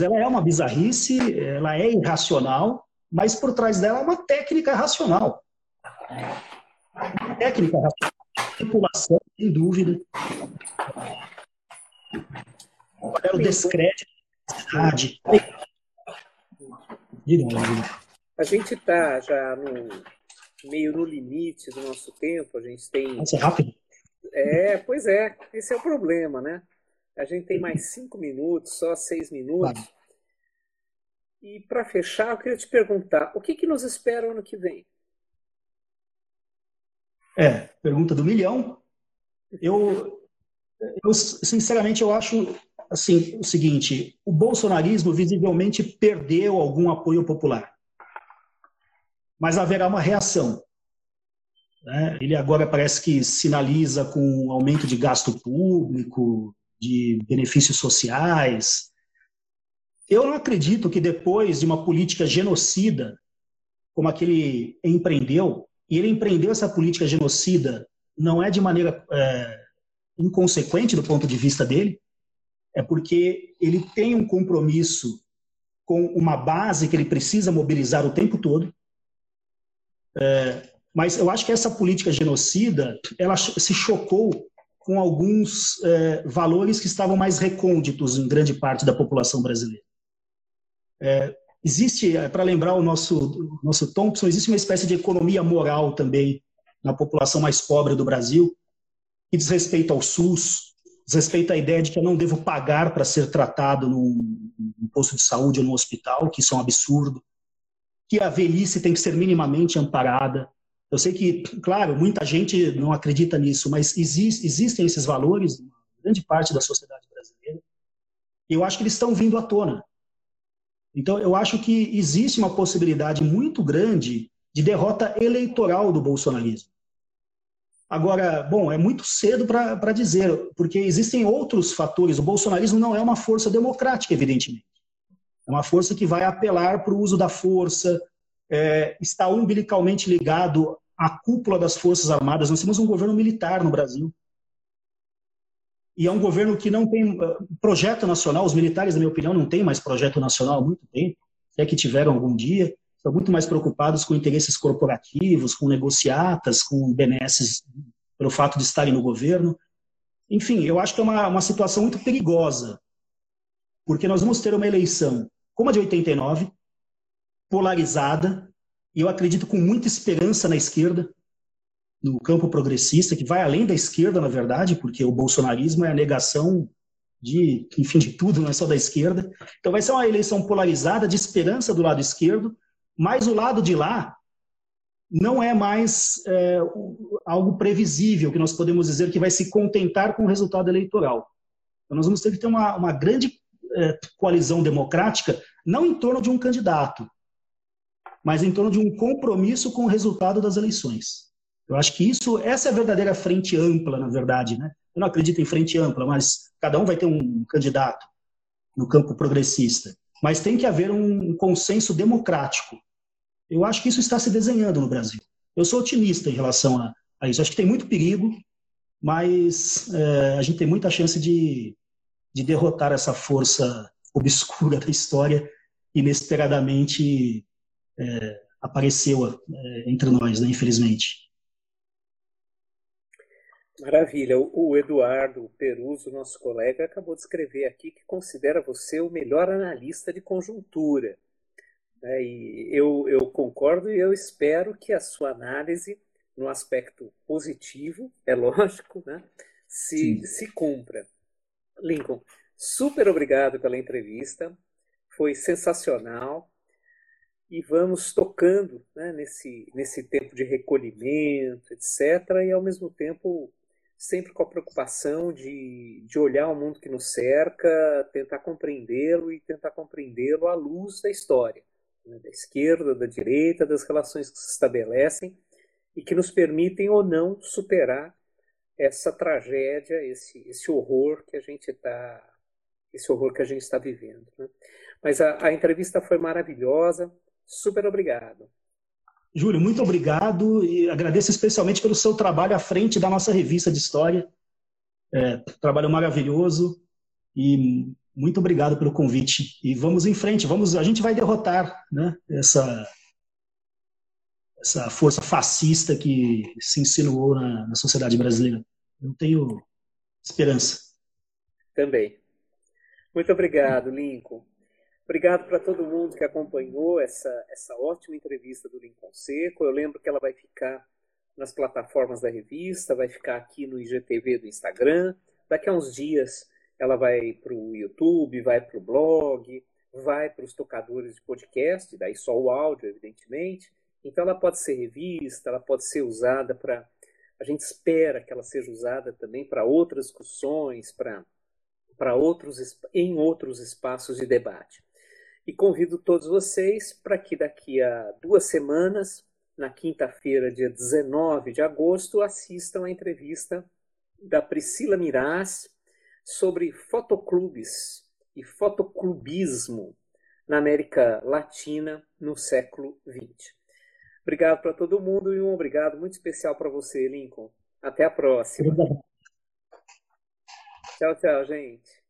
Ela é uma bizarrice, ela é irracional, mas por trás dela é uma técnica racional. Uma técnica racional. Manipulação, sem dúvida. Olha o descrédito da cidade.
A gente está já no, meio no limite do nosso tempo, a gente tem.
Nossa, é rápido.
É, pois é, esse é o problema, né? A gente tem mais cinco minutos, só seis minutos. Claro. E para fechar, eu queria te perguntar: o que, que nos espera ano que vem?
É, pergunta do milhão. Eu, eu sinceramente, eu acho assim o seguinte: o bolsonarismo visivelmente perdeu algum apoio popular, mas haverá uma reação. Né? Ele agora parece que sinaliza com aumento de gasto público, de benefícios sociais, eu não acredito que depois de uma política genocida, como a que ele empreendeu, e ele empreendeu essa política genocida não é de maneira é, inconsequente do ponto de vista dele, é porque ele tem um compromisso com uma base que ele precisa mobilizar o tempo todo. É, mas eu acho que essa política genocida ela se chocou com alguns é, valores que estavam mais recônditos em grande parte da população brasileira. É, existe, é, para lembrar o nosso, nosso Thompson, existe uma espécie de economia moral também na população mais pobre do Brasil, que diz respeito ao SUS, diz respeito à ideia de que eu não devo pagar para ser tratado num, num posto de saúde ou num hospital, que isso é um absurdo, que a velhice tem que ser minimamente amparada. Eu sei que, claro, muita gente não acredita nisso, mas existe, existem esses valores, grande parte da sociedade brasileira, e eu acho que eles estão vindo à tona. Então, eu acho que existe uma possibilidade muito grande de derrota eleitoral do bolsonarismo. Agora, bom, é muito cedo para dizer, porque existem outros fatores. O bolsonarismo não é uma força democrática, evidentemente. É uma força que vai apelar para o uso da força, é, está umbilicalmente ligado à cúpula das Forças Armadas. Nós temos um governo militar no Brasil e é um governo que não tem uh, projeto nacional. Os militares, na minha opinião, não têm mais projeto nacional há muito tempo, até que tiveram algum dia. Estão muito mais preocupados com interesses corporativos, com negociatas, com benesses pelo fato de estarem no governo. Enfim, eu acho que é uma, uma situação muito perigosa, porque nós vamos ter uma eleição como a de 89, polarizada, e eu acredito com muita esperança na esquerda, no campo progressista, que vai além da esquerda, na verdade, porque o bolsonarismo é a negação de, enfim, de tudo, não é só da esquerda. Então vai ser uma eleição polarizada de esperança do lado esquerdo, mas o lado de lá não é mais é, algo previsível, que nós podemos dizer que vai se contentar com o resultado eleitoral. Então nós vamos ter que ter uma, uma grande é, coalizão democrática, não em torno de um candidato, mas em torno de um compromisso com o resultado das eleições. Eu acho que isso, essa é a verdadeira frente ampla, na verdade, né? Eu não acredito em frente ampla, mas cada um vai ter um candidato no campo progressista. Mas tem que haver um consenso democrático. Eu acho que isso está se desenhando no Brasil. Eu sou otimista em relação a, a isso. Acho que tem muito perigo, mas é, a gente tem muita chance de, de derrotar essa força [LAUGHS] obscura da história inesperadamente é, apareceu é, entre nós, né, infelizmente.
Maravilha. O Eduardo Peruso, nosso colega, acabou de escrever aqui que considera você o melhor analista de conjuntura. É, e eu, eu concordo e eu espero que a sua análise, no aspecto positivo, [LAUGHS] é lógico, né, se, se cumpra. Lincoln, super obrigado pela entrevista, foi sensacional. E vamos tocando né, nesse, nesse tempo de recolhimento, etc., e ao mesmo tempo sempre com a preocupação de, de olhar o mundo que nos cerca, tentar compreendê-lo e tentar compreendê-lo à luz da história, né, da esquerda, da direita, das relações que se estabelecem e que nos permitem ou não superar essa tragédia, esse, esse horror que a gente está esse horror que a gente está vivendo. Né? Mas a, a entrevista foi maravilhosa. Super obrigado.
Júlio, muito obrigado e agradeço especialmente pelo seu trabalho à frente da nossa revista de história. É, trabalho maravilhoso e muito obrigado pelo convite. E vamos em frente, vamos, a gente vai derrotar né, essa, essa força fascista que se insinuou na, na sociedade brasileira. Eu tenho esperança.
Também. Muito obrigado, Lincoln. Obrigado para todo mundo que acompanhou essa, essa ótima entrevista do Lincoln Seco. Eu lembro que ela vai ficar nas plataformas da revista, vai ficar aqui no IGTV do Instagram. Daqui a uns dias ela vai para o YouTube, vai para o blog, vai para os tocadores de podcast, daí só o áudio, evidentemente. Então ela pode ser revista, ela pode ser usada para. A gente espera que ela seja usada também para outras discussões, para outros em outros espaços de debate. E convido todos vocês para que daqui a duas semanas, na quinta-feira, dia 19 de agosto, assistam a entrevista da Priscila Miraz sobre fotoclubes e fotoclubismo na América Latina no século XX. Obrigado para todo mundo e um obrigado muito especial para você, Lincoln. Até a próxima. Tchau, tchau, gente.